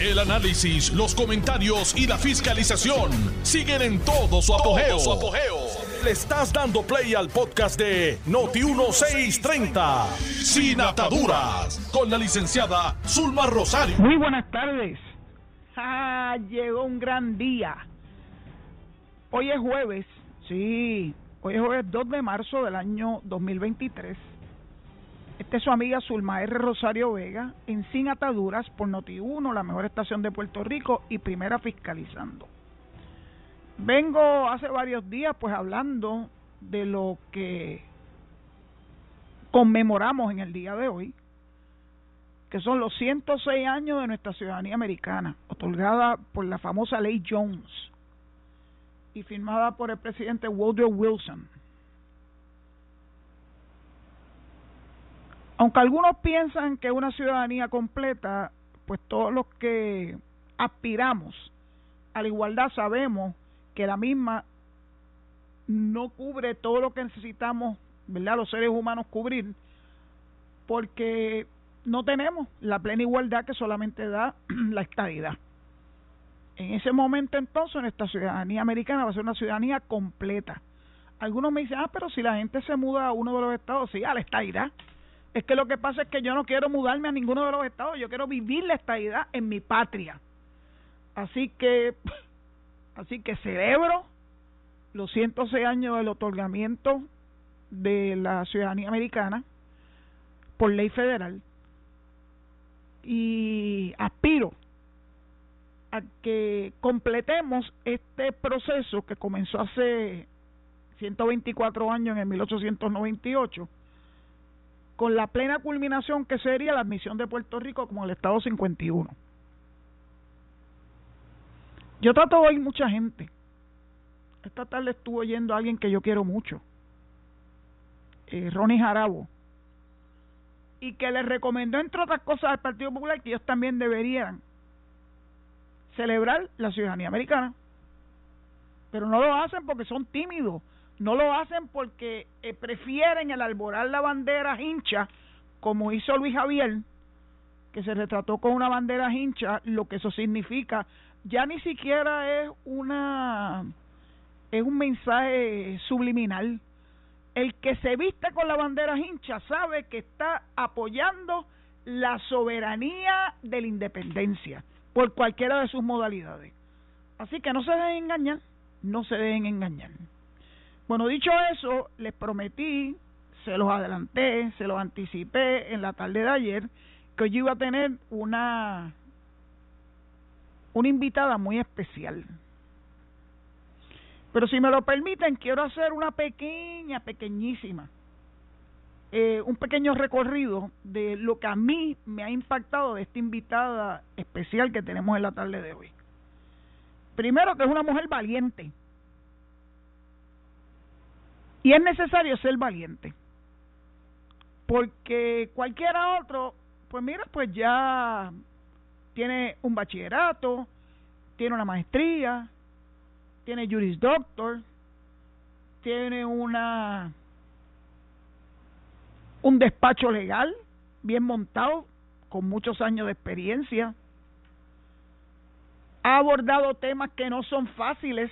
El análisis, los comentarios y la fiscalización siguen en todo su apogeo. Le estás dando play al podcast de Noti1630, Sin Ataduras, con la licenciada Zulma Rosario. Muy buenas tardes. Ah, llegó un gran día. Hoy es jueves, sí, hoy es jueves 2 de marzo del año 2023. Esta es su amiga Zulma R. Rosario Vega en Sin Ataduras por Noti1, la mejor estación de Puerto Rico y primera fiscalizando. Vengo hace varios días pues hablando de lo que conmemoramos en el día de hoy, que son los 106 años de nuestra ciudadanía americana, otorgada por la famosa ley Jones y firmada por el presidente Woodrow Wilson. Aunque algunos piensan que una ciudadanía completa, pues todos los que aspiramos a la igualdad sabemos que la misma no cubre todo lo que necesitamos, ¿verdad? Los seres humanos cubrir, porque no tenemos la plena igualdad que solamente da la estadidad. En ese momento entonces nuestra ciudadanía americana va a ser una ciudadanía completa. Algunos me dicen, ah, pero si la gente se muda a uno de los estados, sí, a la estadidad. Es que lo que pasa es que yo no quiero mudarme a ninguno de los estados, yo quiero vivir la estadidad en mi patria. Así que, así que celebro los 106 años del otorgamiento de la ciudadanía americana por ley federal y aspiro a que completemos este proceso que comenzó hace 124 años en el 1898 con la plena culminación que sería la admisión de Puerto Rico como el Estado 51. Yo trato oír mucha gente. Esta tarde estuvo oyendo a alguien que yo quiero mucho, eh, Ronnie Jarabo, y que le recomendó, entre otras cosas, al Partido Popular que ellos también deberían celebrar la ciudadanía americana. Pero no lo hacen porque son tímidos, no lo hacen porque eh, prefieren el alborar la bandera hincha, como hizo Luis Javier, que se retrató con una bandera hincha, lo que eso significa, ya ni siquiera es una es un mensaje subliminal. El que se viste con la bandera hincha sabe que está apoyando la soberanía de la independencia por cualquiera de sus modalidades. Así que no se dejen engañar, no se dejen engañar. Bueno, dicho eso, les prometí, se los adelanté, se los anticipé en la tarde de ayer, que yo iba a tener una, una invitada muy especial. Pero si me lo permiten, quiero hacer una pequeña, pequeñísima, eh, un pequeño recorrido de lo que a mí me ha impactado de esta invitada especial que tenemos en la tarde de hoy. Primero que es una mujer valiente, y es necesario ser valiente. Porque cualquiera otro, pues mira, pues ya tiene un bachillerato, tiene una maestría, tiene Juris Doctor, tiene una un despacho legal bien montado, con muchos años de experiencia. Ha abordado temas que no son fáciles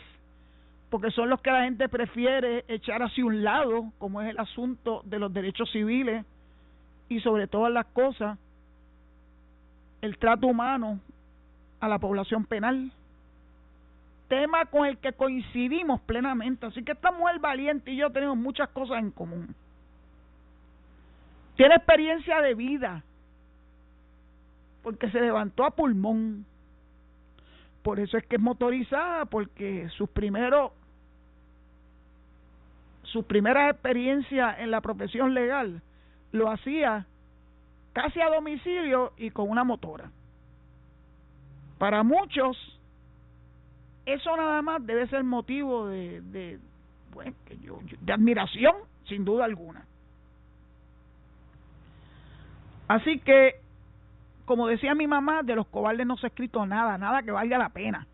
porque son los que la gente prefiere echar hacia un lado, como es el asunto de los derechos civiles y sobre todas las cosas, el trato humano a la población penal. Tema con el que coincidimos plenamente. Así que esta mujer valiente y yo tenemos muchas cosas en común. Tiene experiencia de vida, porque se levantó a pulmón por eso es que es motorizada, porque sus primeros sus primeras experiencias en la profesión legal lo hacía casi a domicilio y con una motora. Para muchos, eso nada más debe ser motivo de, de, bueno, de admiración, sin duda alguna. Así que como decía mi mamá, de los cobardes no se ha escrito nada, nada que valga la pena.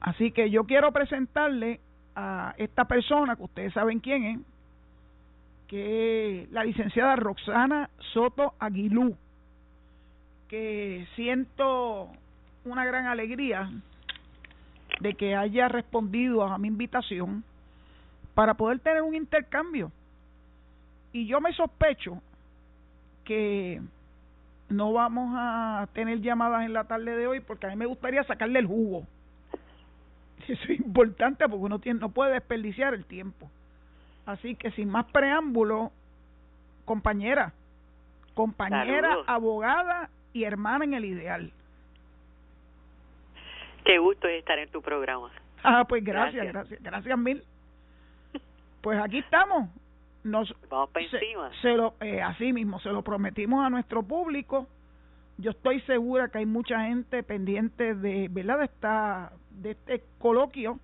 Así que yo quiero presentarle a esta persona, que ustedes saben quién es, que es la licenciada Roxana Soto Aguilú, que siento una gran alegría de que haya respondido a mi invitación para poder tener un intercambio. Y yo me sospecho que no vamos a tener llamadas en la tarde de hoy porque a mí me gustaría sacarle el jugo. Eso es importante porque uno tiene, no puede desperdiciar el tiempo. Así que sin más preámbulo, compañera, compañera, abogada y hermana en el ideal. Qué gusto estar en tu programa. Ah, pues gracias, gracias, gracias, mil. Pues aquí estamos. Nos, Vamos para encima. Se, lo, eh, así mismo, se lo prometimos a nuestro público. Yo estoy segura que hay mucha gente pendiente de, ¿verdad? De, esta, de este coloquio.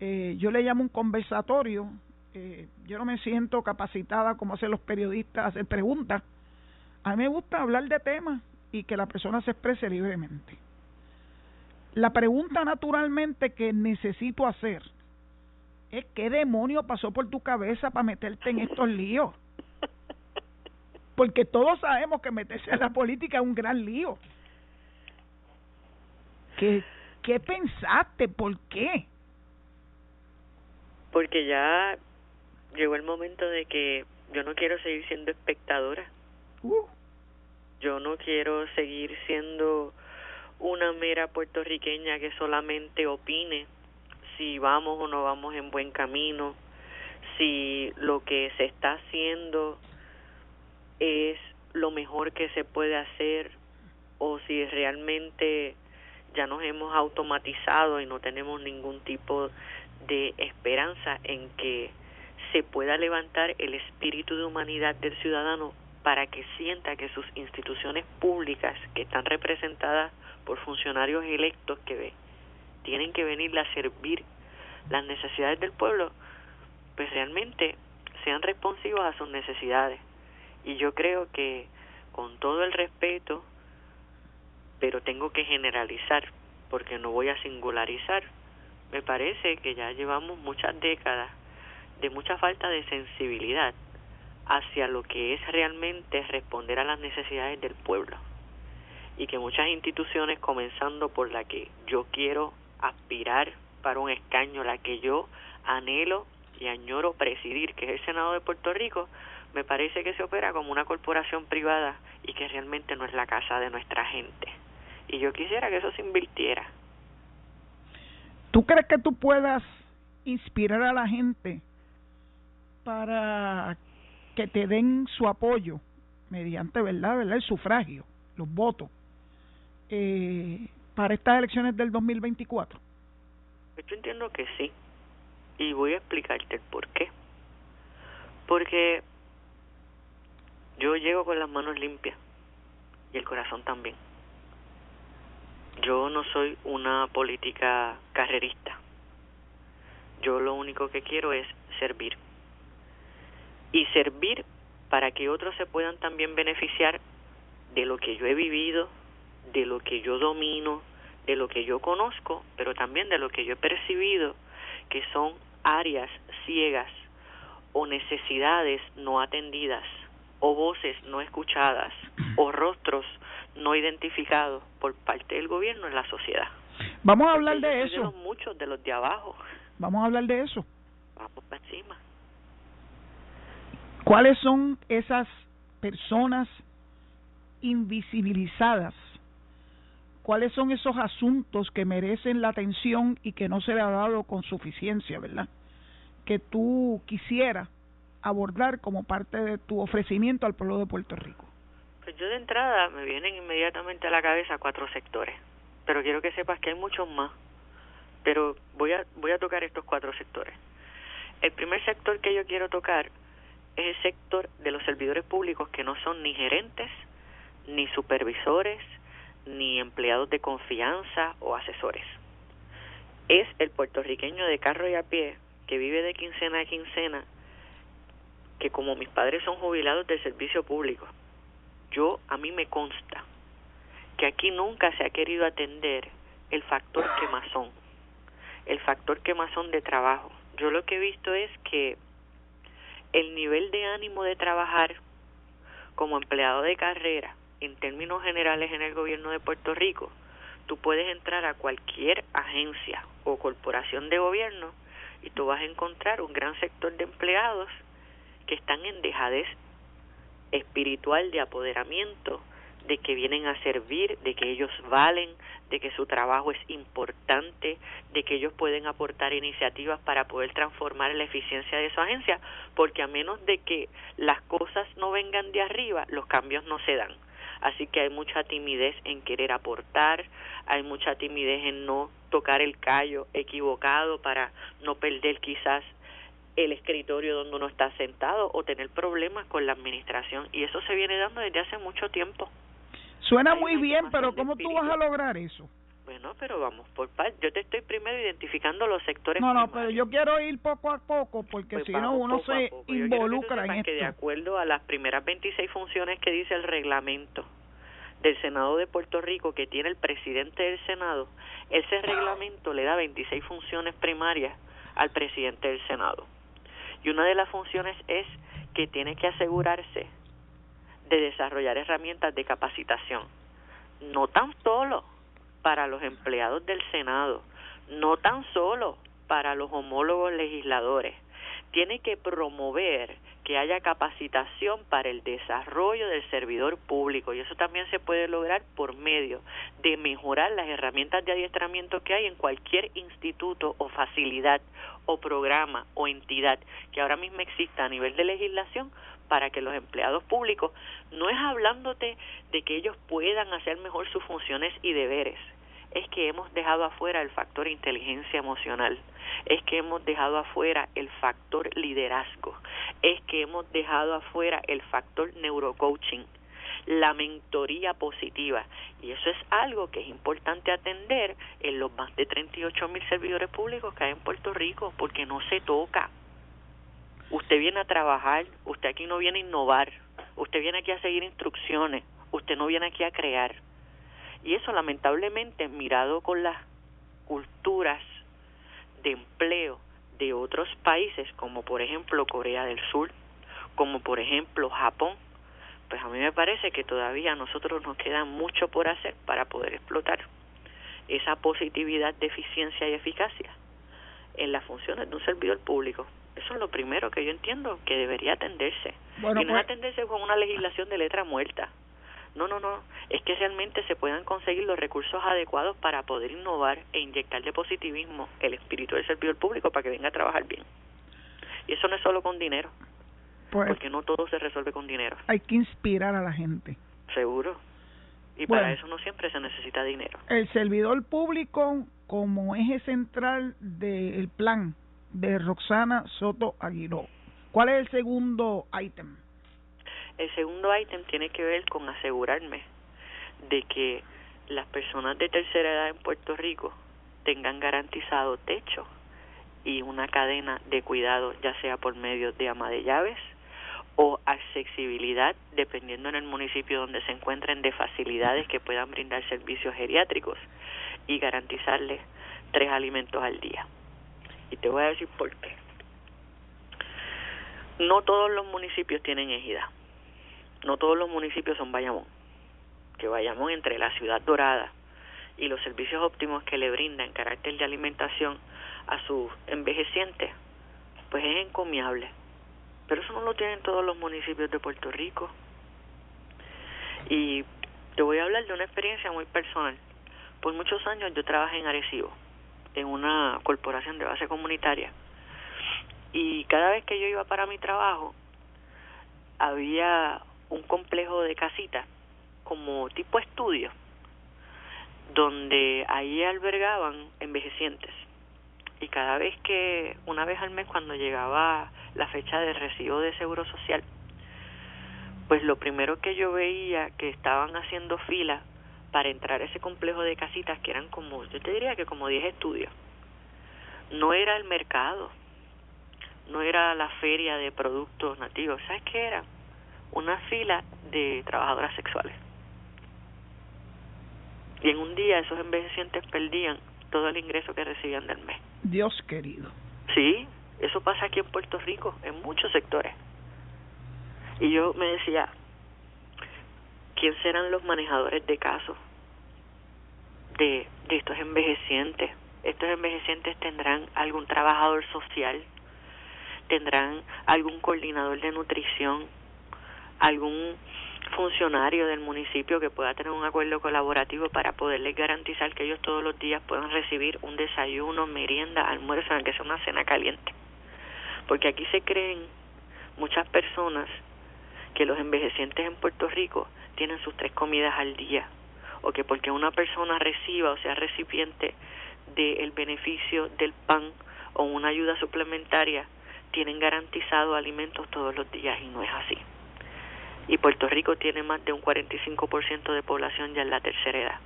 Eh, yo le llamo un conversatorio. Eh, yo no me siento capacitada como hacen los periodistas a hacer preguntas. A mí me gusta hablar de temas y que la persona se exprese libremente. La pregunta naturalmente que necesito hacer es qué demonio pasó por tu cabeza para meterte en estos líos. Porque todos sabemos que meterse en la política es un gran lío. ¿Qué, qué pensaste? ¿Por qué? Porque ya llegó el momento de que yo no quiero seguir siendo espectadora. Uh. Yo no quiero seguir siendo una mera puertorriqueña que solamente opine si vamos o no vamos en buen camino, si lo que se está haciendo es lo mejor que se puede hacer o si realmente ya nos hemos automatizado y no tenemos ningún tipo de esperanza en que se pueda levantar el espíritu de humanidad del ciudadano para que sienta que sus instituciones públicas que están representadas por funcionarios electos que tienen que venir a servir las necesidades del pueblo, pues realmente sean responsivos a sus necesidades. Y yo creo que con todo el respeto, pero tengo que generalizar, porque no voy a singularizar, me parece que ya llevamos muchas décadas de mucha falta de sensibilidad hacia lo que es realmente responder a las necesidades del pueblo y que muchas instituciones, comenzando por la que yo quiero aspirar para un escaño, la que yo anhelo y añoro presidir, que es el Senado de Puerto Rico, me parece que se opera como una corporación privada y que realmente no es la casa de nuestra gente. Y yo quisiera que eso se invirtiera. ¿Tú crees que tú puedas inspirar a la gente para que te den su apoyo mediante, ¿verdad? ¿verdad? El sufragio, los votos, eh, para estas elecciones del 2024? Yo entiendo que sí. Y voy a explicarte el por qué. Porque yo llego con las manos limpias y el corazón también. Yo no soy una política carrerista. Yo lo único que quiero es servir. Y servir para que otros se puedan también beneficiar de lo que yo he vivido, de lo que yo domino, de lo que yo conozco, pero también de lo que yo he percibido, que son áreas ciegas o necesidades no atendidas o voces no escuchadas o rostros no identificados por parte del gobierno en la sociedad. Vamos a hablar de eso. muchos de los de abajo. Vamos a hablar de eso. Vamos para encima. ¿Cuáles son esas personas invisibilizadas cuáles son esos asuntos que merecen la atención y que no se le ha dado con suficiencia, ¿verdad? Que tú quisieras abordar como parte de tu ofrecimiento al pueblo de Puerto Rico. Pues yo de entrada me vienen inmediatamente a la cabeza cuatro sectores, pero quiero que sepas que hay muchos más. Pero voy a voy a tocar estos cuatro sectores. El primer sector que yo quiero tocar es el sector de los servidores públicos que no son ni gerentes, ni supervisores, ni empleados de confianza o asesores. Es el puertorriqueño de carro y a pie que vive de quincena a quincena, que como mis padres son jubilados del servicio público, yo a mí me consta que aquí nunca se ha querido atender el factor quemazón, el factor quemazón de trabajo. Yo lo que he visto es que el nivel de ánimo de trabajar como empleado de carrera en términos generales en el gobierno de Puerto Rico, tú puedes entrar a cualquier agencia o corporación de gobierno y tú vas a encontrar un gran sector de empleados que están en dejadez espiritual de apoderamiento, de que vienen a servir, de que ellos valen, de que su trabajo es importante, de que ellos pueden aportar iniciativas para poder transformar la eficiencia de su agencia, porque a menos de que las cosas no vengan de arriba, los cambios no se dan. Así que hay mucha timidez en querer aportar, hay mucha timidez en no tocar el callo equivocado para no perder quizás el escritorio donde uno está sentado o tener problemas con la administración y eso se viene dando desde hace mucho tiempo. Suena muy bien, pero ¿cómo tú vas a lograr eso? Bueno, pero vamos por parte. Yo te estoy primero identificando los sectores. No, no, pero yo quiero ir poco a poco porque pues si no uno se involucra en esto. Que de acuerdo a las primeras 26 funciones que dice el reglamento del Senado de Puerto Rico que tiene el presidente del Senado, ese reglamento le da 26 funciones primarias al presidente del Senado. Y una de las funciones es que tiene que asegurarse de desarrollar herramientas de capacitación, no tan solo para los empleados del Senado, no tan solo para los homólogos legisladores, tiene que promover que haya capacitación para el desarrollo del servidor público. Y eso también se puede lograr por medio de mejorar las herramientas de adiestramiento que hay en cualquier instituto o facilidad o programa o entidad que ahora mismo exista a nivel de legislación para que los empleados públicos no es hablándote de que ellos puedan hacer mejor sus funciones y deberes es que hemos dejado afuera el factor inteligencia emocional, es que hemos dejado afuera el factor liderazgo, es que hemos dejado afuera el factor neurocoaching, la mentoría positiva. Y eso es algo que es importante atender en los más de 38 mil servidores públicos que hay en Puerto Rico, porque no se toca. Usted viene a trabajar, usted aquí no viene a innovar, usted viene aquí a seguir instrucciones, usted no viene aquí a crear. Y eso lamentablemente mirado con las culturas de empleo de otros países, como por ejemplo Corea del Sur, como por ejemplo Japón, pues a mí me parece que todavía a nosotros nos queda mucho por hacer para poder explotar esa positividad de eficiencia y eficacia en las funciones de un servidor público. Eso es lo primero que yo entiendo que debería atenderse. y no pues atenderse con una legislación de letra muerta. No, no, no. Es que realmente se puedan conseguir los recursos adecuados para poder innovar e inyectar de positivismo el espíritu del servidor público para que venga a trabajar bien. Y eso no es solo con dinero. Pues, porque no todo se resuelve con dinero. Hay que inspirar a la gente. Seguro. Y para eso no siempre se necesita dinero. El servidor público como eje central del plan de Roxana Soto Aguiró. ¿Cuál es el segundo ítem? El segundo ítem tiene que ver con asegurarme de que las personas de tercera edad en Puerto Rico tengan garantizado techo y una cadena de cuidado, ya sea por medio de ama de llaves o accesibilidad, dependiendo en el municipio donde se encuentren, de facilidades que puedan brindar servicios geriátricos y garantizarles tres alimentos al día. Y te voy a decir por qué. No todos los municipios tienen ejida no todos los municipios son Bayamón. Que Bayamón entre la ciudad dorada y los servicios óptimos que le brinda en carácter de alimentación a sus envejecientes, pues es encomiable. Pero eso no lo tienen todos los municipios de Puerto Rico. Y te voy a hablar de una experiencia muy personal. Por muchos años yo trabajé en Arecibo, en una corporación de base comunitaria. Y cada vez que yo iba para mi trabajo, había un complejo de casitas como tipo estudio donde ahí albergaban envejecientes. Y cada vez que una vez al mes cuando llegaba la fecha de recibo de seguro social pues lo primero que yo veía que estaban haciendo fila para entrar a ese complejo de casitas que eran como yo te diría que como 10 estudios no era el mercado no era la feria de productos nativos. Sabes qué era una fila de trabajadoras sexuales. Y en un día esos envejecientes perdían todo el ingreso que recibían del mes. Dios querido. Sí, eso pasa aquí en Puerto Rico, en muchos sectores. Y yo me decía, ¿quién serán los manejadores de casos de, de estos envejecientes? Estos envejecientes tendrán algún trabajador social, tendrán algún coordinador de nutrición, algún funcionario del municipio que pueda tener un acuerdo colaborativo para poderles garantizar que ellos todos los días puedan recibir un desayuno, merienda, almuerzo, aunque sea una cena caliente. Porque aquí se creen muchas personas que los envejecientes en Puerto Rico tienen sus tres comidas al día o que porque una persona reciba o sea recipiente del beneficio del pan o una ayuda suplementaria tienen garantizado alimentos todos los días y no es así. Y Puerto Rico tiene más de un 45% de población ya en la tercera edad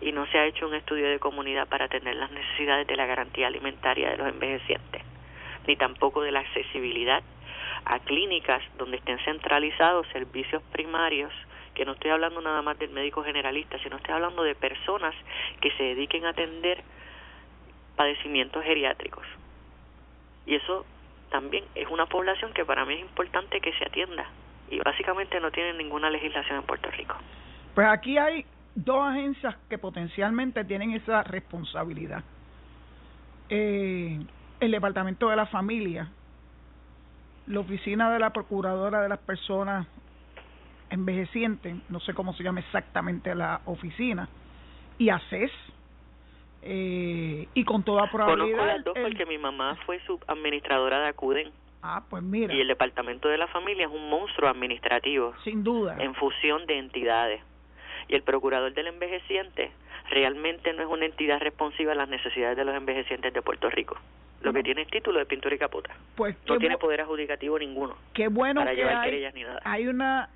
y no se ha hecho un estudio de comunidad para atender las necesidades de la garantía alimentaria de los envejecientes, ni tampoco de la accesibilidad a clínicas donde estén centralizados servicios primarios, que no estoy hablando nada más del médico generalista, sino estoy hablando de personas que se dediquen a atender padecimientos geriátricos. Y eso también es una población que para mí es importante que se atienda y básicamente no tienen ninguna legislación en Puerto Rico. Pues aquí hay dos agencias que potencialmente tienen esa responsabilidad. Eh, el Departamento de la Familia, la Oficina de la Procuradora de las Personas Envejecientes, no sé cómo se llama exactamente la oficina, y ACES, eh, y con toda probabilidad... Conozco las dos porque mi mamá fue subadministradora de ACUDEN. Ah, pues mira. Y el Departamento de la Familia es un monstruo administrativo. Sin duda. En fusión de entidades. Y el Procurador del Envejeciente realmente no es una entidad responsiva a las necesidades de los envejecientes de Puerto Rico. Lo que tiene es título de pintura y capota. Pues no tiene poder adjudicativo ninguno. Qué bueno para que llevar hay, querellas ni nada. hay una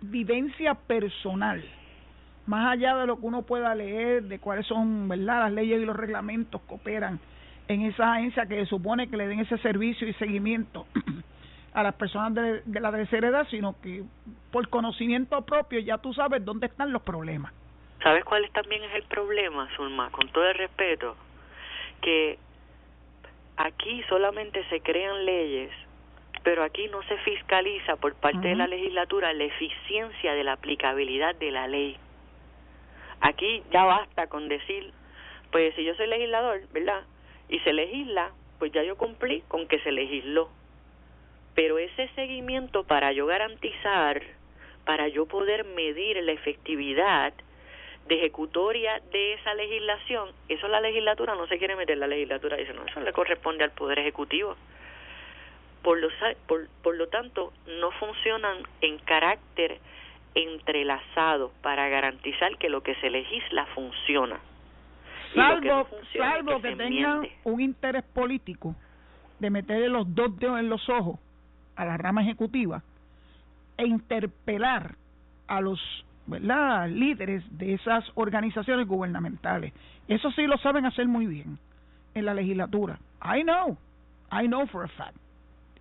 vivencia personal más allá de lo que uno pueda leer de cuáles son verdad las leyes y los reglamentos que operan en esa agencia que supone que le den ese servicio y seguimiento a las personas de, de la tercera edad, sino que por conocimiento propio ya tú sabes dónde están los problemas. ¿Sabes cuál también es el problema, Zulma? Con todo el respeto, que aquí solamente se crean leyes, pero aquí no se fiscaliza por parte de la legislatura la eficiencia de la aplicabilidad de la ley. Aquí ya basta con decir, pues si yo soy legislador, ¿verdad? Y se legisla, pues ya yo cumplí con que se legisló. Pero ese seguimiento para yo garantizar, para yo poder medir la efectividad de ejecutoria de esa legislación, eso la legislatura no se quiere meter, la legislatura dice, no, eso le corresponde al Poder Ejecutivo. Por lo, por, por lo tanto, no funcionan en carácter entrelazado para garantizar que lo que se legisla funciona salvo que, salvo que, tengan un interés político de meterle los dos dedos en los ojos a la rama ejecutiva e interpelar a los ¿verdad? líderes de esas organizaciones gubernamentales. Eso sí lo saben hacer muy bien en la legislatura. I know, I know for a fact.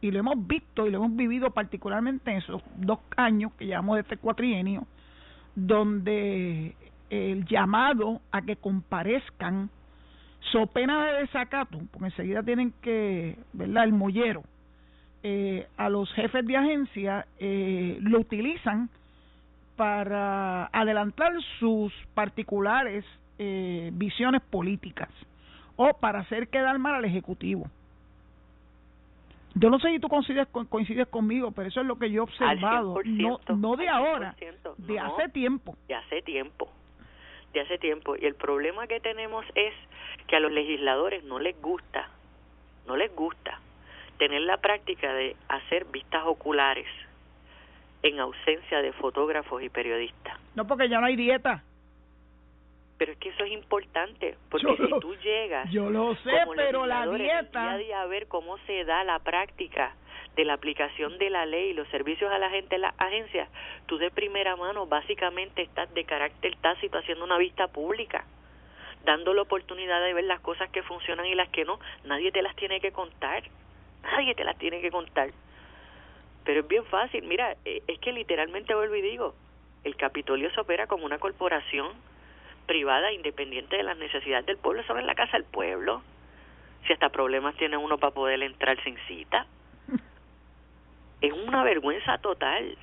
Y lo hemos visto y lo hemos vivido particularmente en esos dos años que llevamos de este cuatrienio, donde el llamado a que comparezcan so pena de desacato, porque enseguida tienen que, ¿verdad? El mollero, eh, a los jefes de agencia eh, lo utilizan para adelantar sus particulares eh, visiones políticas o para hacer quedar mal al Ejecutivo. Yo no sé si tú coincides, coincides conmigo, pero eso es lo que yo he observado, no, no de ahora, de hace tiempo. De hace tiempo de hace tiempo y el problema que tenemos es que a los legisladores no les gusta, no les gusta tener la práctica de hacer vistas oculares en ausencia de fotógrafos y periodistas. No, porque ya no hay dieta. Pero es que eso es importante, porque si tú llegas... Yo lo sé, pero la dieta... Día a ver cómo se da la práctica de la aplicación de la ley y los servicios a la gente en las agencias, tú de primera mano básicamente estás de carácter tácito haciendo una vista pública, dando la oportunidad de ver las cosas que funcionan y las que no. Nadie te las tiene que contar, nadie te las tiene que contar. Pero es bien fácil, mira, eh, es que literalmente vuelvo y digo, el Capitolio se opera como una corporación privada independiente de las necesidades del pueblo, eso en la casa del pueblo. Si hasta problemas tiene uno para poder entrar sin cita es una vergüenza total,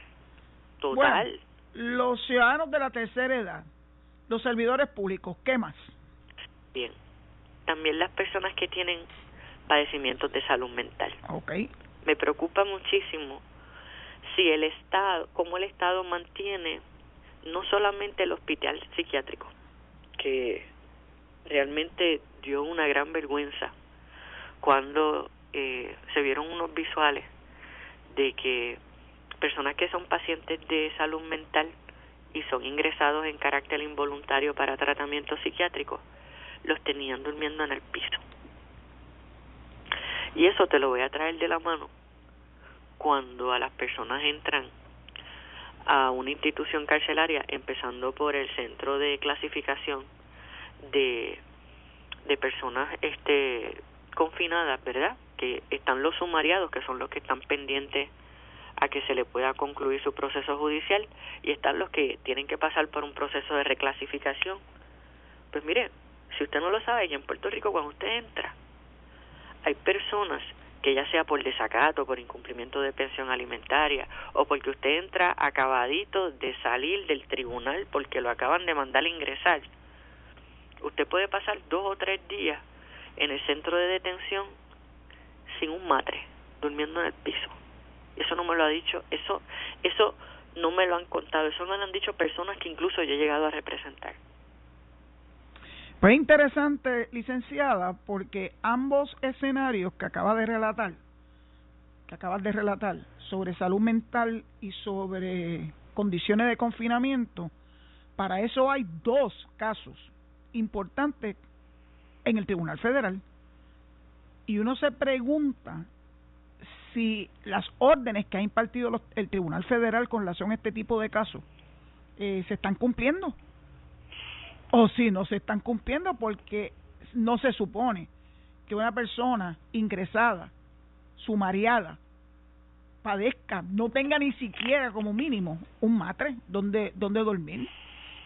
total. los ciudadanos de la tercera edad, los servidores públicos, ¿qué más? Bien, también las personas que tienen padecimientos de salud mental. Okay. Me preocupa muchísimo si el Estado, cómo el Estado mantiene no solamente el hospital psiquiátrico, que realmente dio una gran vergüenza cuando eh, se vieron unos visuales de que personas que son pacientes de salud mental y son ingresados en carácter involuntario para tratamiento psiquiátrico, los tenían durmiendo en el piso. Y eso te lo voy a traer de la mano cuando a las personas entran a una institución carcelaria, empezando por el centro de clasificación de, de personas este confinadas, ¿verdad? Que están los sumariados, que son los que están pendientes a que se le pueda concluir su proceso judicial, y están los que tienen que pasar por un proceso de reclasificación. Pues mire, si usted no lo sabe, y en Puerto Rico cuando usted entra, hay personas que ya sea por desacato, por incumplimiento de pensión alimentaria o porque usted entra acabadito de salir del tribunal porque lo acaban de mandar a ingresar, usted puede pasar dos o tres días en el centro de detención sin un matre, durmiendo en el piso. Eso no me lo ha dicho, eso, eso no me lo han contado, eso me lo han dicho personas que incluso yo he llegado a representar. Fue interesante, licenciada, porque ambos escenarios que acaba de relatar, que acabas de relatar, sobre salud mental y sobre condiciones de confinamiento, para eso hay dos casos importantes en el Tribunal Federal. Y uno se pregunta si las órdenes que ha impartido el Tribunal Federal con relación a este tipo de casos eh, se están cumpliendo o si no se están cumpliendo porque no se supone que una persona ingresada, sumariada, padezca, no tenga ni siquiera como mínimo un matre donde, donde dormir.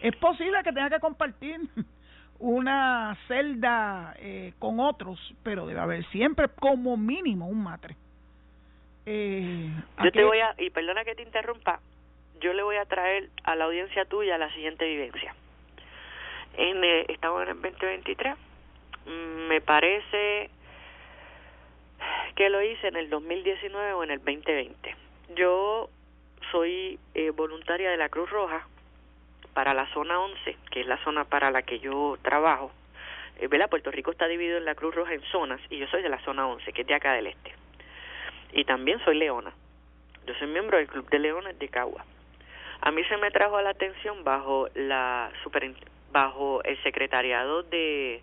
Es posible que tenga que compartir una celda eh, con otros, pero debe haber siempre como mínimo un matre. Eh, yo te voy a, y perdona que te interrumpa, yo le voy a traer a la audiencia tuya la siguiente vivencia en eh, estamos en el 2023 mm, me parece que lo hice en el 2019 o en el 2020 yo soy eh, voluntaria de la Cruz Roja para la zona 11 que es la zona para la que yo trabajo eh, Puerto Rico está dividido en la Cruz Roja en zonas y yo soy de la zona 11 que es de acá del este. Y también soy leona. Yo soy miembro del Club de Leones de Cagua. A mí se me trajo a la atención bajo la bajo el secretariado de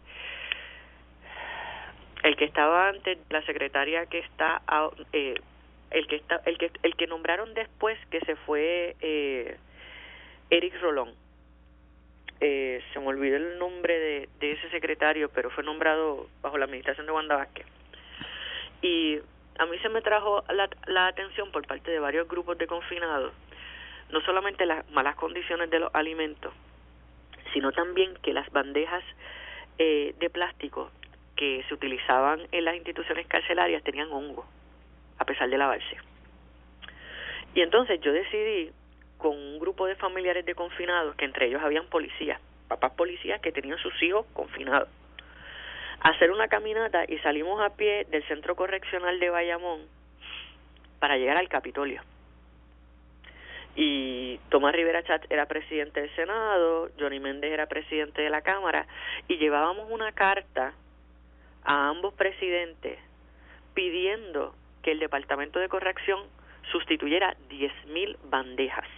el que estaba antes la secretaria que está eh, el que está el que el que nombraron después que se fue eh, Eric Rolón eh, se me olvidó el nombre de, ese secretario pero fue nombrado bajo la administración de Wanda Vázquez y a mí se me trajo la, la atención por parte de varios grupos de confinados no solamente las malas condiciones de los alimentos sino también que las bandejas eh, de plástico que se utilizaban en las instituciones carcelarias tenían hongo, a pesar de lavarse. Y entonces yo decidí, con un grupo de familiares de confinados, que entre ellos habían policías, papás policías que tenían sus hijos confinados, hacer una caminata y salimos a pie del centro correccional de Bayamón para llegar al Capitolio. Y Tomás Rivera Chat era presidente del Senado, Johnny Méndez era presidente de la Cámara y llevábamos una carta a ambos presidentes pidiendo que el Departamento de Corrección sustituyera 10.000 bandejas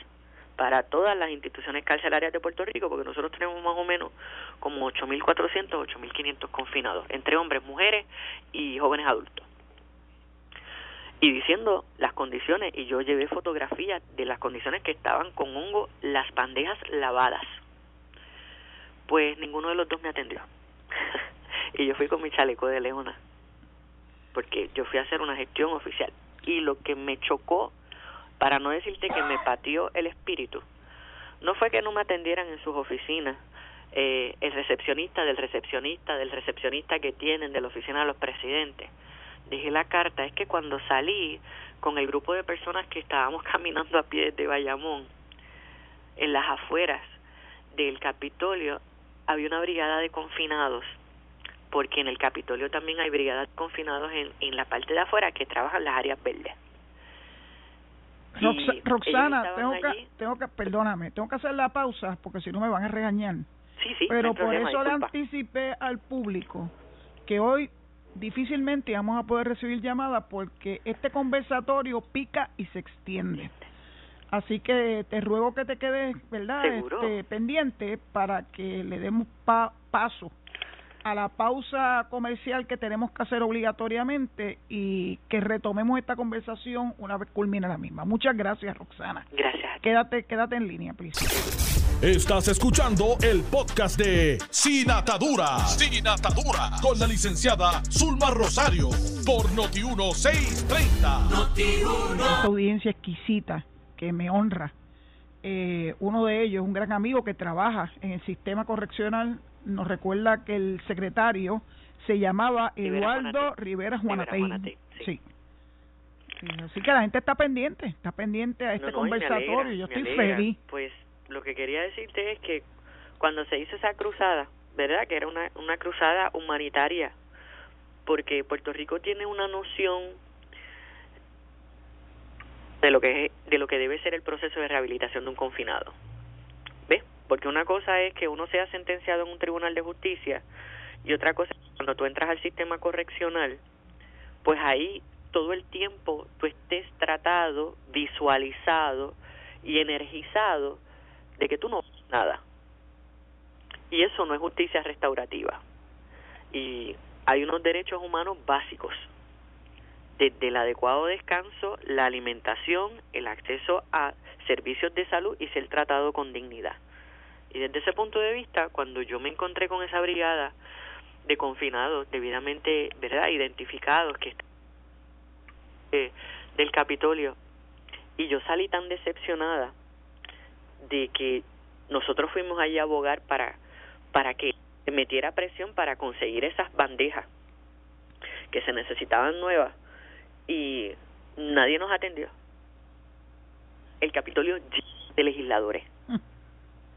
para todas las instituciones carcelarias de Puerto Rico, porque nosotros tenemos más o menos como 8.400, 8.500 confinados, entre hombres, mujeres y jóvenes adultos. Y diciendo las condiciones y yo llevé fotografías de las condiciones que estaban con hongo las bandejas lavadas. Pues ninguno de los dos me atendió. Y yo fui con mi chaleco de leona porque yo fui a hacer una gestión oficial. Y lo que me chocó para no decirte que me pateó el espíritu. No fue que no me atendieran en sus oficinas. Eh, el recepcionista del recepcionista del recepcionista que tienen de la oficina de los presidentes. Dije la carta, es que cuando salí con el grupo de personas que estábamos caminando a pie desde Bayamón, en las afueras del Capitolio había una brigada de confinados, porque en el Capitolio también hay brigadas de confinados en, en la parte de afuera que trabajan las áreas verdes. Roxana, tengo que, tengo que, perdóname, tengo que hacer la pausa porque si no me van a regañar. Sí, sí, Pero por eso le anticipé al público que hoy difícilmente vamos a poder recibir llamadas porque este conversatorio pica y se extiende. Así que te ruego que te quedes, ¿verdad? Este, pendiente para que le demos paso a la pausa comercial que tenemos que hacer obligatoriamente y que retomemos esta conversación una vez culmine la misma. Muchas gracias, Roxana. Gracias. Quédate, quédate en línea, please. Estás escuchando el podcast de Sin Atadura. Sin Atadura. Con la licenciada Zulma Rosario. Por Noti1630. Noti1. audiencia exquisita que me honra. Eh, uno de ellos, un gran amigo que trabaja en el sistema correccional, nos recuerda que el secretario se llamaba Eduardo Rivera Juanatey. sí. Así que la gente está pendiente, está pendiente a este conversatorio. yo estoy feliz. Pues lo que quería decirte es que cuando se hizo esa cruzada, ¿verdad? Que era una, una cruzada humanitaria, porque Puerto Rico tiene una noción de lo que de lo que debe ser el proceso de rehabilitación de un confinado. Porque una cosa es que uno sea sentenciado en un tribunal de justicia y otra cosa es cuando tú entras al sistema correccional, pues ahí todo el tiempo tú estés tratado, visualizado y energizado de que tú no nada. Y eso no es justicia restaurativa. Y hay unos derechos humanos básicos desde el adecuado descanso, la alimentación, el acceso a servicios de salud y ser tratado con dignidad. Y desde ese punto de vista, cuando yo me encontré con esa brigada de confinados debidamente verdad identificados que eh, del Capitolio y yo salí tan decepcionada de que nosotros fuimos allí a abogar para para que metiera presión para conseguir esas bandejas que se necesitaban nuevas y nadie nos atendió. El Capitolio de legisladores.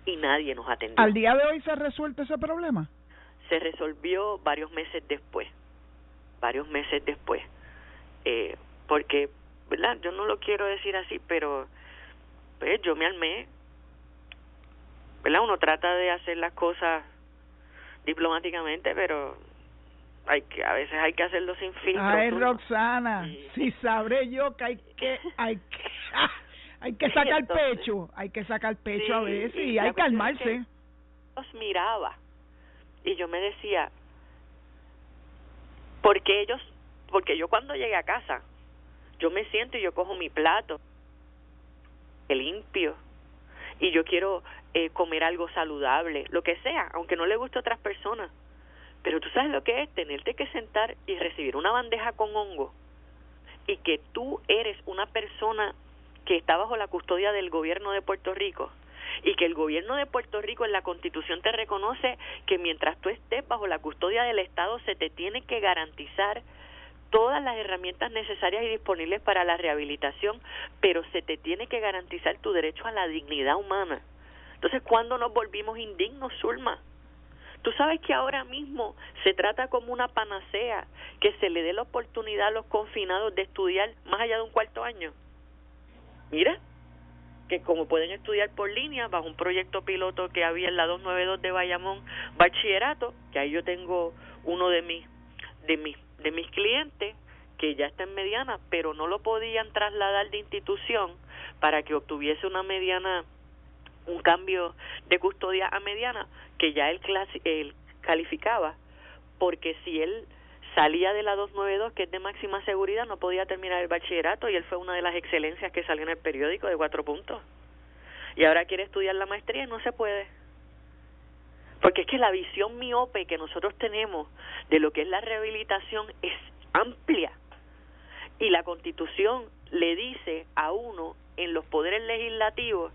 Y nadie nos atendió. ¿Al día de hoy se ha resuelto ese problema? Se resolvió varios meses después, varios meses después, eh, porque, ¿verdad? Yo no lo quiero decir así, pero pues yo me armé, ¿verdad? Uno trata de hacer las cosas diplomáticamente, pero hay que a veces hay que hacerlo sin filtro. Ay, Roxana, si sabré yo que hay que hay que hay que sacar pecho, hay que sacar pecho a veces y, hay que calmarse. los miraba y yo me decía, porque ellos, porque yo cuando llegué a casa, yo me siento y yo cojo mi plato, limpio, y yo quiero eh, comer algo saludable, lo que sea, aunque no le guste a otras personas pero tú sabes lo que es tenerte que sentar y recibir una bandeja con hongo y que tú eres una persona que está bajo la custodia del gobierno de Puerto Rico y que el gobierno de Puerto Rico en la constitución te reconoce que mientras tú estés bajo la custodia del Estado se te tiene que garantizar todas las herramientas necesarias y disponibles para la rehabilitación, pero se te tiene que garantizar tu derecho a la dignidad humana. Entonces, ¿cuándo nos volvimos indignos, Zulma? Tú sabes que ahora mismo se trata como una panacea que se le dé la oportunidad a los confinados de estudiar más allá de un cuarto año. Mira, que como pueden estudiar por línea bajo un proyecto piloto que había en la 292 de Bayamón, bachillerato, que ahí yo tengo uno de mis de mis de mis clientes que ya está en mediana, pero no lo podían trasladar de institución para que obtuviese una mediana un cambio de custodia a mediana que ya él, él calificaba, porque si él salía de la 292, que es de máxima seguridad, no podía terminar el bachillerato y él fue una de las excelencias que salió en el periódico de cuatro puntos. Y ahora quiere estudiar la maestría y no se puede. Porque es que la visión miope que nosotros tenemos de lo que es la rehabilitación es amplia. Y la constitución le dice a uno en los poderes legislativos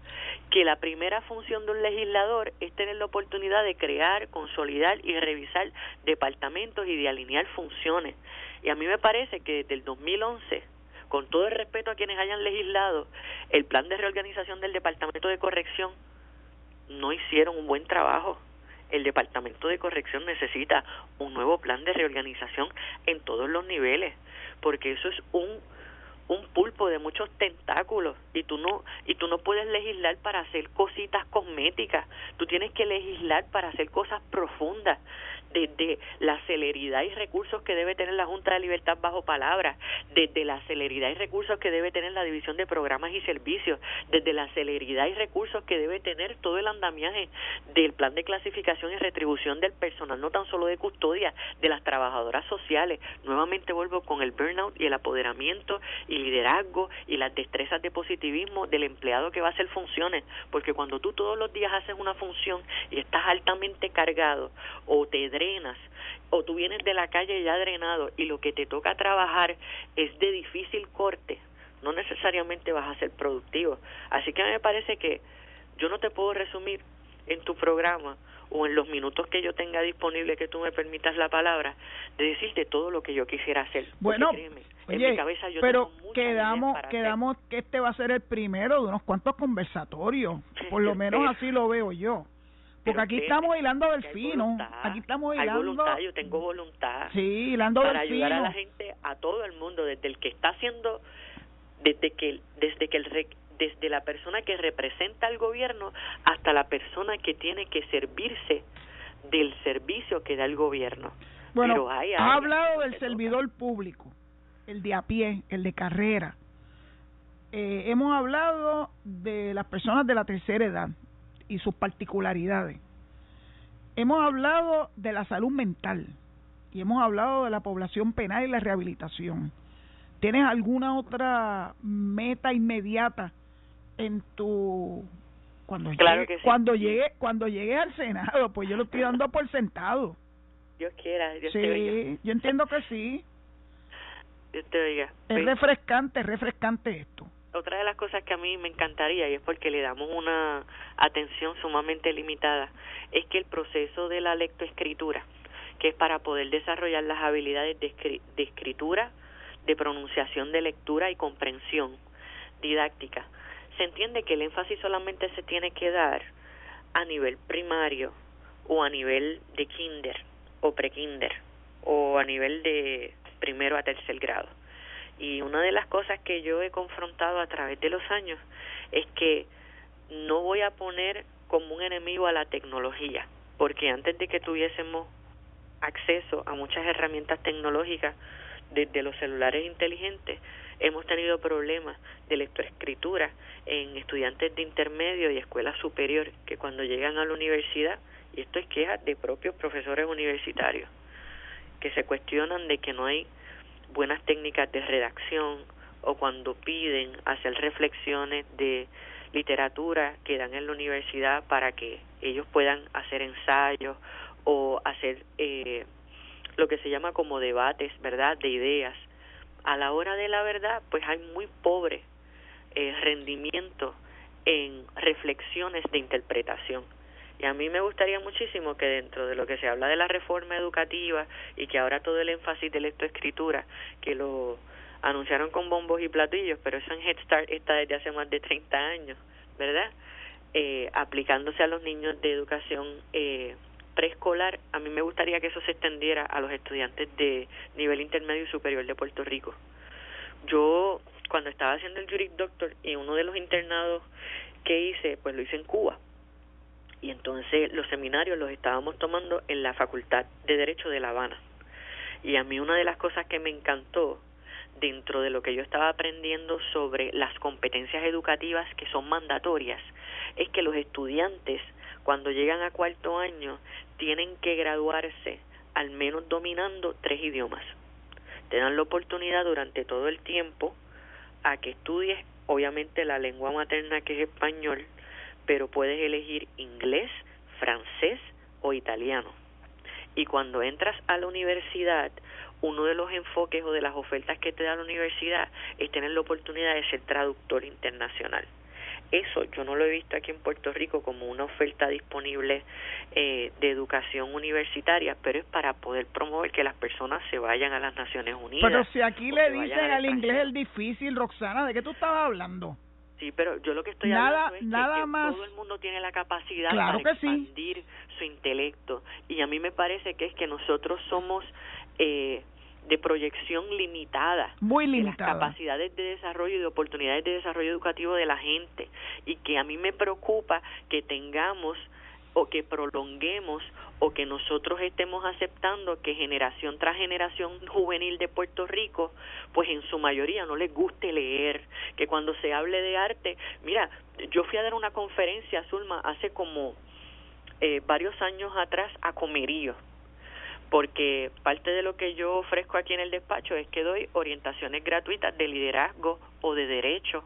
que la primera función de un legislador es tener la oportunidad de crear, consolidar y revisar departamentos y de alinear funciones. Y a mí me parece que desde el 2011, con todo el respeto a quienes hayan legislado, el plan de reorganización del Departamento de Corrección no hicieron un buen trabajo. El Departamento de Corrección necesita un nuevo plan de reorganización en todos los niveles, porque eso es un un pulpo de muchos tentáculos y tú no y tú no puedes legislar para hacer cositas cosméticas. Tú tienes que legislar para hacer cosas profundas desde la celeridad y recursos que debe tener la Junta de Libertad bajo palabra, desde la celeridad y recursos que debe tener la División de Programas y Servicios, desde la celeridad y recursos que debe tener todo el andamiaje del plan de clasificación y retribución del personal, no tan solo de custodia, de las trabajadoras sociales. Nuevamente vuelvo con el burnout y el apoderamiento y liderazgo y las destrezas de positivismo del empleado que va a hacer funciones, porque cuando tú todos los días haces una función y estás altamente cargado o te o tú vienes de la calle ya drenado y lo que te toca trabajar es de difícil corte, no necesariamente vas a ser productivo. Así que a mí me parece que yo no te puedo resumir en tu programa o en los minutos que yo tenga disponible que tú me permitas la palabra de decirte todo lo que yo quisiera hacer. Bueno, oye, pero quedamos quedamos que este va a ser el primero de unos cuantos conversatorios, por lo menos así lo veo yo. Porque aquí estamos hilando del fino. Aquí estamos hilando. Hay voluntad, yo tengo voluntad. Sí, hilando para ayudar a la gente, a todo el mundo, desde el que está haciendo, desde que, desde que el desde la persona que representa al gobierno hasta la persona que tiene que servirse del servicio que da el gobierno. Bueno, ha hablado del servidor público, el de a pie, el de carrera. Eh, hemos hablado de las personas de la tercera edad, y sus particularidades. Hemos hablado de la salud mental y hemos hablado de la población penal y la rehabilitación. ¿Tienes alguna otra meta inmediata en tu cuando llegue, cuando llegue cuando llegue al Senado? Pues yo lo estoy dando por sentado. Dios quiera, Dios sí, yo entiendo que sí. Dios te oiga. Es pues refrescante, es refrescante esto otra de las cosas que a mí me encantaría, y es porque le damos una atención sumamente limitada, es que el proceso de la lectoescritura, que es para poder desarrollar las habilidades de, de escritura, de pronunciación de lectura y comprensión didáctica, se entiende que el énfasis solamente se tiene que dar a nivel primario o a nivel de kinder o prekinder o a nivel de primero a tercer grado y una de las cosas que yo he confrontado a través de los años es que no voy a poner como un enemigo a la tecnología, porque antes de que tuviésemos acceso a muchas herramientas tecnológicas desde los celulares inteligentes, hemos tenido problemas de lectoescritura en estudiantes de intermedio y escuela superior que cuando llegan a la universidad, y esto es queja de propios profesores universitarios, que se cuestionan de que no hay buenas técnicas de redacción o cuando piden hacer reflexiones de literatura que dan en la universidad para que ellos puedan hacer ensayos o hacer eh, lo que se llama como debates, ¿verdad?, de ideas. A la hora de la verdad, pues hay muy pobre eh, rendimiento en reflexiones de interpretación. Y a mí me gustaría muchísimo que dentro de lo que se habla de la reforma educativa y que ahora todo el énfasis de lectoescritura, que lo anunciaron con bombos y platillos, pero eso en Head Start está desde hace más de 30 años, ¿verdad? Eh, aplicándose a los niños de educación eh, preescolar, a mí me gustaría que eso se extendiera a los estudiantes de nivel intermedio y superior de Puerto Rico. Yo, cuando estaba haciendo el Juric Doctor y uno de los internados que hice, pues lo hice en Cuba y entonces los seminarios los estábamos tomando en la Facultad de Derecho de La Habana. Y a mí una de las cosas que me encantó dentro de lo que yo estaba aprendiendo sobre las competencias educativas que son mandatorias es que los estudiantes cuando llegan a cuarto año tienen que graduarse al menos dominando tres idiomas. Te dan la oportunidad durante todo el tiempo a que estudies obviamente la lengua materna que es español, pero puedes elegir inglés, francés o italiano. Y cuando entras a la universidad, uno de los enfoques o de las ofertas que te da la universidad es tener la oportunidad de ser traductor internacional. Eso yo no lo he visto aquí en Puerto Rico como una oferta disponible eh, de educación universitaria, pero es para poder promover que las personas se vayan a las Naciones Unidas. Pero si aquí le dicen al inglés el difícil, Roxana, ¿de qué tú estabas hablando? Sí, pero yo lo que estoy nada, hablando es nada que, más... todo el mundo tiene la capacidad claro para expandir su intelecto. Y a mí me parece que es que nosotros somos eh, de proyección limitada, muy limitada de las capacidades de desarrollo y de oportunidades de desarrollo educativo de la gente. Y que a mí me preocupa que tengamos o que prolonguemos o que nosotros estemos aceptando que generación tras generación juvenil de Puerto Rico, pues en su mayoría no les guste leer, que cuando se hable de arte, mira, yo fui a dar una conferencia, Zulma, hace como eh, varios años atrás a Comerío, porque parte de lo que yo ofrezco aquí en el despacho es que doy orientaciones gratuitas de liderazgo o de derecho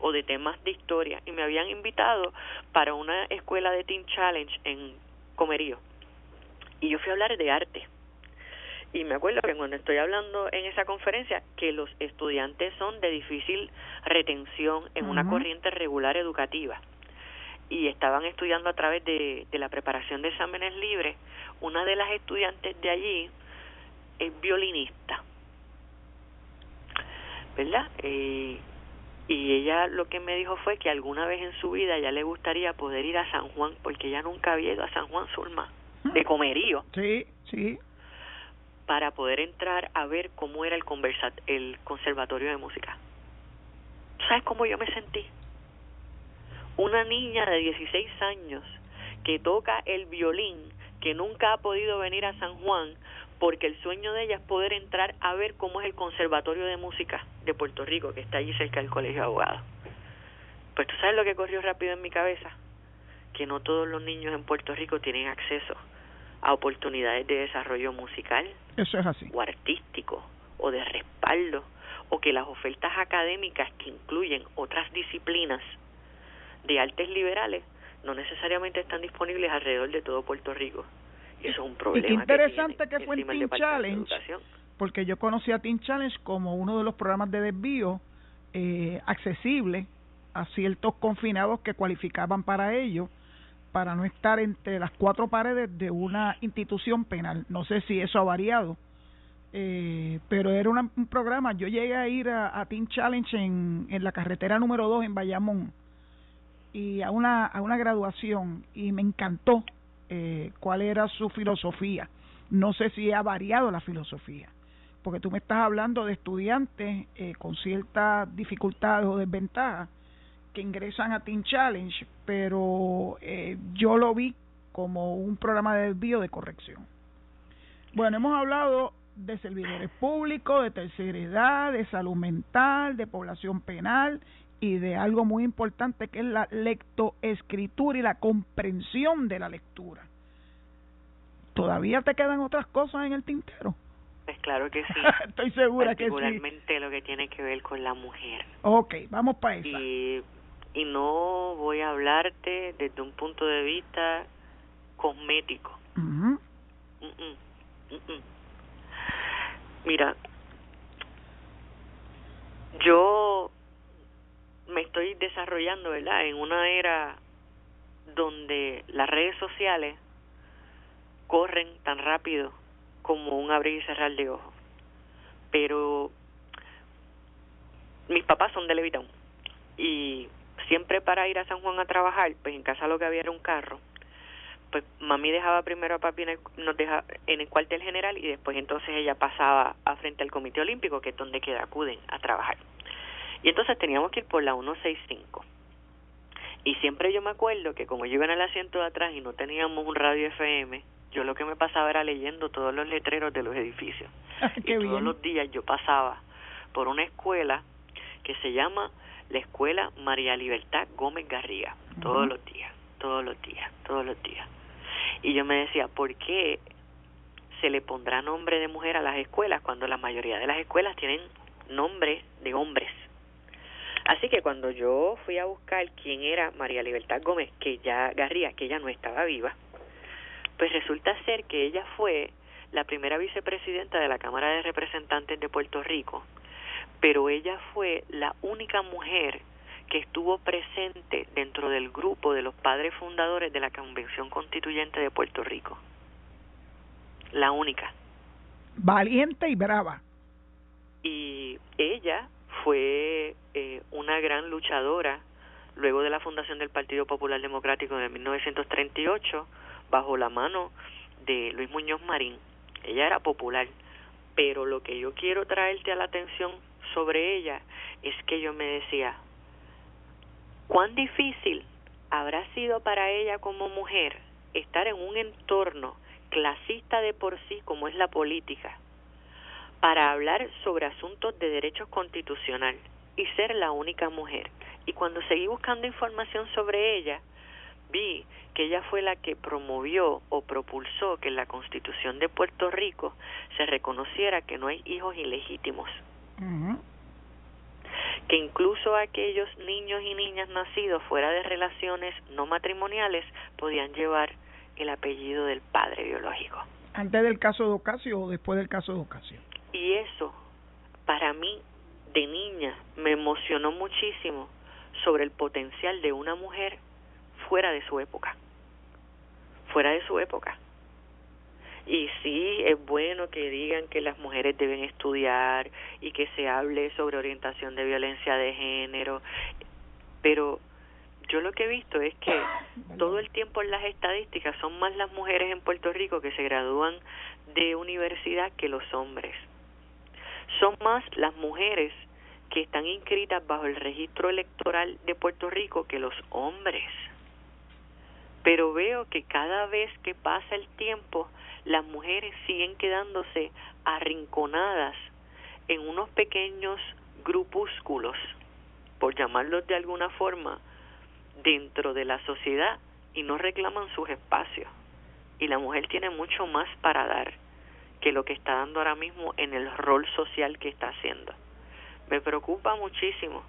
o de temas de historia y me habían invitado para una escuela de Teen Challenge en Comerío. Y yo fui a hablar de arte. Y me acuerdo que cuando estoy hablando en esa conferencia que los estudiantes son de difícil retención en una corriente regular educativa. Y estaban estudiando a través de, de la preparación de exámenes libres, una de las estudiantes de allí es violinista, ¿verdad? Eh, y ella lo que me dijo fue que alguna vez en su vida ya le gustaría poder ir a San Juan, porque ella nunca había ido a San Juan Zulma, de comerío. Sí, sí. Para poder entrar a ver cómo era el, conversa el conservatorio de música. ¿Sabes cómo yo me sentí? Una niña de 16 años que toca el violín, que nunca ha podido venir a San Juan porque el sueño de ella es poder entrar a ver cómo es el Conservatorio de Música de Puerto Rico, que está allí cerca del Colegio de Abogados. Pues tú sabes lo que corrió rápido en mi cabeza, que no todos los niños en Puerto Rico tienen acceso a oportunidades de desarrollo musical, eso es así, o artístico, o de respaldo, o que las ofertas académicas que incluyen otras disciplinas de artes liberales no necesariamente están disponibles alrededor de todo Puerto Rico. Y eso es un problema. Y qué interesante que, fue en Teen Challenge, porque yo conocí a Teen Challenge como uno de los programas de desvío eh, accesible a ciertos confinados que cualificaban para ello, para no estar entre las cuatro paredes de una institución penal. No sé si eso ha variado, eh, pero era un programa. Yo llegué a ir a, a Teen Challenge en, en la carretera número 2 en Bayamón y a una, a una graduación y me encantó eh, cuál era su filosofía. No sé si ha variado la filosofía, porque tú me estás hablando de estudiantes eh, con ciertas dificultades o desventajas que ingresan a Teen Challenge, pero eh, yo lo vi como un programa de desvío de corrección. Bueno, hemos hablado de servidores públicos, de tercera edad, de salud mental, de población penal y de algo muy importante que es la lectoescritura y la comprensión de la lectura. ¿Todavía te quedan otras cosas en el tintero? Pues claro que sí. Estoy segura que sí. Particularmente lo que tiene que ver con la mujer. Ok, vamos para eso. Y, y no voy a hablarte desde un punto de vista cosmético. Mira, yo me estoy desarrollando, ¿verdad? En una era donde las redes sociales corren tan rápido como un abrir y cerrar de ojos. Pero mis papás son de Levitón y siempre para ir a San Juan a trabajar, pues en casa lo que había era un carro. Pues mami dejaba primero a papi en el, en el cuartel general y después entonces ella pasaba a frente al Comité Olímpico, que es donde queda acuden a trabajar. Y entonces teníamos que ir por la 165. Y siempre yo me acuerdo que como yo iba en el asiento de atrás y no teníamos un radio FM, yo lo que me pasaba era leyendo todos los letreros de los edificios. y todos los días yo pasaba por una escuela que se llama la Escuela María Libertad Gómez Garriga. Todos los días, todos los días, todos los días. Y yo me decía, ¿por qué se le pondrá nombre de mujer a las escuelas cuando la mayoría de las escuelas tienen nombre de hombres? Así que cuando yo fui a buscar quién era María Libertad Gómez, que ya Garría, que ella no estaba viva, pues resulta ser que ella fue la primera vicepresidenta de la Cámara de Representantes de Puerto Rico, pero ella fue la única mujer que estuvo presente dentro del grupo de los padres fundadores de la Convención Constituyente de Puerto Rico. La única. Valiente y brava. Y ella fue eh, una gran luchadora luego de la fundación del Partido Popular Democrático en 1938, bajo la mano de Luis Muñoz Marín. Ella era popular, pero lo que yo quiero traerte a la atención sobre ella es que yo me decía, ¿cuán difícil habrá sido para ella como mujer estar en un entorno clasista de por sí como es la política para hablar sobre asuntos de derechos constitucional y ser la única mujer? Y cuando seguí buscando información sobre ella, vi que ella fue la que promovió o propulsó que en la Constitución de Puerto Rico se reconociera que no hay hijos ilegítimos. Que incluso aquellos niños y niñas nacidos fuera de relaciones no matrimoniales podían llevar el apellido del padre biológico. ¿Antes del caso de Ocasio o después del caso de Ocasio? Y eso, para mí, de niña, me emocionó muchísimo sobre el potencial de una mujer fuera de su época, fuera de su época. Y sí, es bueno que digan que las mujeres deben estudiar y que se hable sobre orientación de violencia de género, pero yo lo que he visto es que todo el tiempo en las estadísticas son más las mujeres en Puerto Rico que se gradúan de universidad que los hombres. Son más las mujeres que están inscritas bajo el registro electoral de Puerto Rico que los hombres pero veo que cada vez que pasa el tiempo, las mujeres siguen quedándose arrinconadas en unos pequeños grupúsculos, por llamarlos de alguna forma, dentro de la sociedad y no reclaman sus espacios. Y la mujer tiene mucho más para dar que lo que está dando ahora mismo en el rol social que está haciendo. Me preocupa muchísimo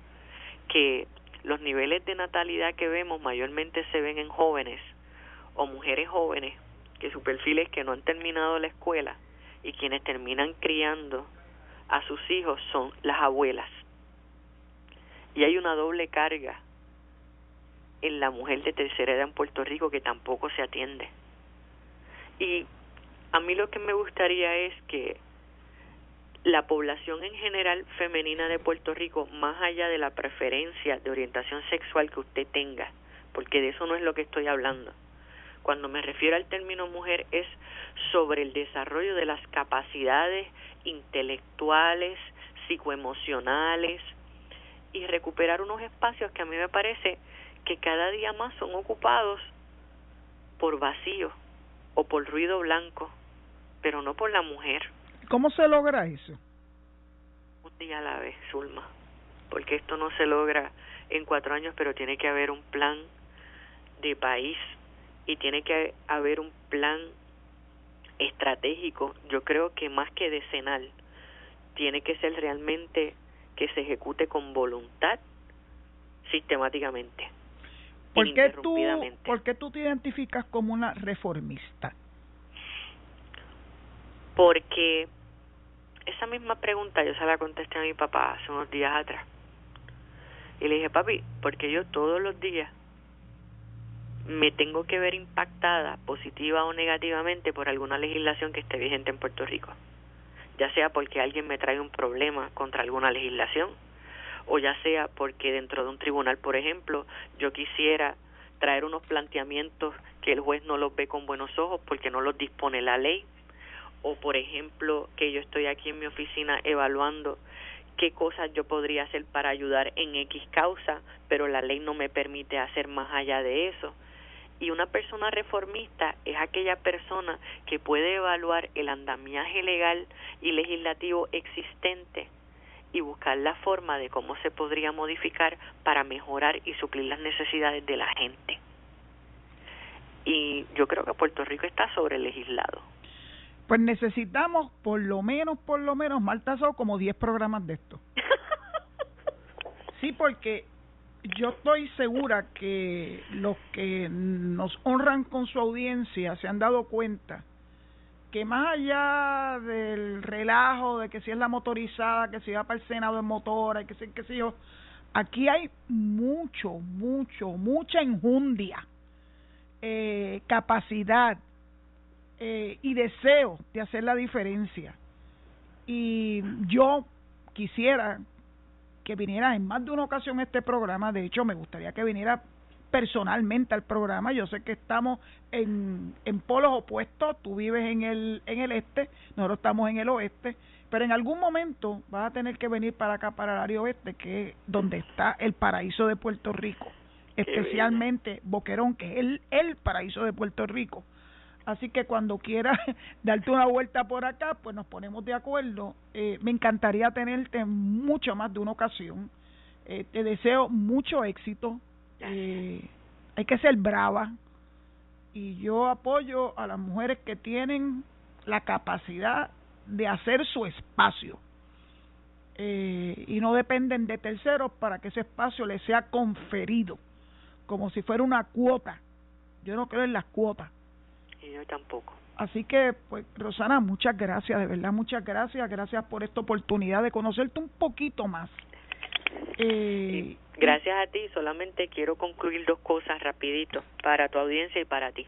que los niveles de natalidad que vemos mayormente se ven en jóvenes o mujeres jóvenes que su perfil es que no han terminado la escuela y quienes terminan criando a sus hijos son las abuelas. Y hay una doble carga en la mujer de tercera edad en Puerto Rico que tampoco se atiende. Y a mí lo que me gustaría es que la población en general femenina de Puerto Rico, más allá de la preferencia de orientación sexual que usted tenga, porque de eso no es lo que estoy hablando. Cuando me refiero al término mujer es sobre el desarrollo de las capacidades intelectuales, psicoemocionales y recuperar unos espacios que a mí me parece que cada día más son ocupados por vacío o por ruido blanco, pero no por la mujer. ¿Cómo se logra eso? Un día a la vez, Zulma, porque esto no se logra en cuatro años, pero tiene que haber un plan de país y tiene que haber un plan estratégico. Yo creo que más que decenal, tiene que ser realmente que se ejecute con voluntad sistemáticamente. ¿Por qué, tú, ¿Por qué tú te identificas como una reformista? Porque esa misma pregunta yo se la contesté a mi papá hace unos días atrás. Y le dije, papi, porque yo todos los días me tengo que ver impactada positiva o negativamente por alguna legislación que esté vigente en Puerto Rico. Ya sea porque alguien me trae un problema contra alguna legislación o ya sea porque dentro de un tribunal, por ejemplo, yo quisiera traer unos planteamientos que el juez no los ve con buenos ojos porque no los dispone la ley o por ejemplo que yo estoy aquí en mi oficina evaluando qué cosas yo podría hacer para ayudar en X causa, pero la ley no me permite hacer más allá de eso. Y una persona reformista es aquella persona que puede evaluar el andamiaje legal y legislativo existente y buscar la forma de cómo se podría modificar para mejorar y suplir las necesidades de la gente. Y yo creo que Puerto Rico está sobre legislado pues necesitamos por lo menos, por lo menos, mal tasado como 10 programas de esto. Sí, porque yo estoy segura que los que nos honran con su audiencia se han dado cuenta que más allá del relajo de que si es la motorizada, que si va para el Senado en motora, que si, que si yo, aquí hay mucho, mucho, mucha enjundia, eh, capacidad, eh, y deseo de hacer la diferencia. Y yo quisiera que viniera en más de una ocasión a este programa. De hecho, me gustaría que viniera personalmente al programa. Yo sé que estamos en, en polos opuestos. Tú vives en el, en el este, nosotros estamos en el oeste. Pero en algún momento vas a tener que venir para acá, para el área oeste, que es donde está el paraíso de Puerto Rico. Especialmente Boquerón, que es el, el paraíso de Puerto Rico. Así que cuando quieras darte una vuelta por acá, pues nos ponemos de acuerdo. Eh, me encantaría tenerte en mucho más de una ocasión. Eh, te deseo mucho éxito. Eh, hay que ser brava. Y yo apoyo a las mujeres que tienen la capacidad de hacer su espacio. y no dependen de terceros para que ese espacio les sea conferido, como si fuera una cuota. Yo no creo en las cuotas y yo tampoco. Así que, pues, Rosana, muchas gracias, de verdad, muchas gracias. Gracias por esta oportunidad de conocerte un poquito más. Eh, gracias a ti, solamente quiero concluir dos cosas rapidito para tu audiencia y para ti.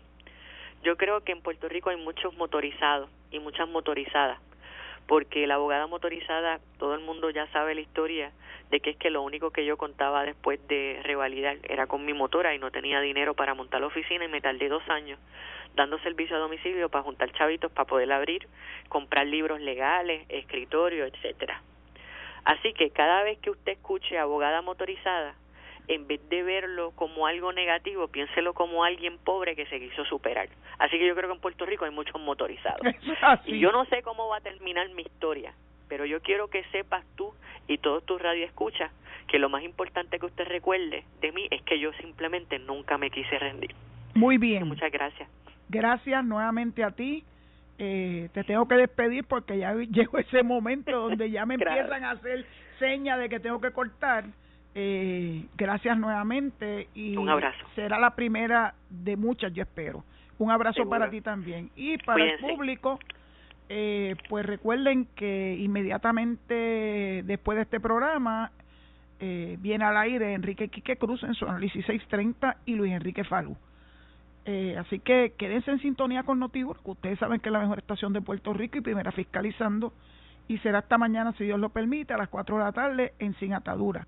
Yo creo que en Puerto Rico hay muchos motorizados y muchas motorizadas, porque la abogada motorizada, todo el mundo ya sabe la historia de que es que lo único que yo contaba después de revalidar era con mi motora y no tenía dinero para montar la oficina y me tardé dos años dando servicio a domicilio para juntar chavitos para poder abrir, comprar libros legales, escritorio, etcétera. Así que cada vez que usted escuche abogada motorizada, en vez de verlo como algo negativo, piénselo como alguien pobre que se quiso superar. Así que yo creo que en Puerto Rico hay muchos motorizados. Y yo no sé cómo va a terminar mi historia, pero yo quiero que sepas tú y todos tus radioescuchas que lo más importante que usted recuerde de mí es que yo simplemente nunca me quise rendir. Muy bien. Muchas gracias. Gracias nuevamente a ti. Eh, te tengo que despedir porque ya llegó ese momento donde ya me empiezan a hacer señas de que tengo que cortar. Eh, gracias nuevamente y un abrazo. será la primera de muchas, yo espero. Un abrazo para ti también. Y para el público, eh, pues recuerden que inmediatamente después de este programa eh, viene al aire Enrique Quique Cruz en su análisis 630 y Luis Enrique Falú. Eh, así que quédense en sintonía con Notibur, que ustedes saben que es la mejor estación de Puerto Rico y primera fiscalizando. Y será esta mañana, si Dios lo permite, a las 4 de la tarde en Sin Atadura.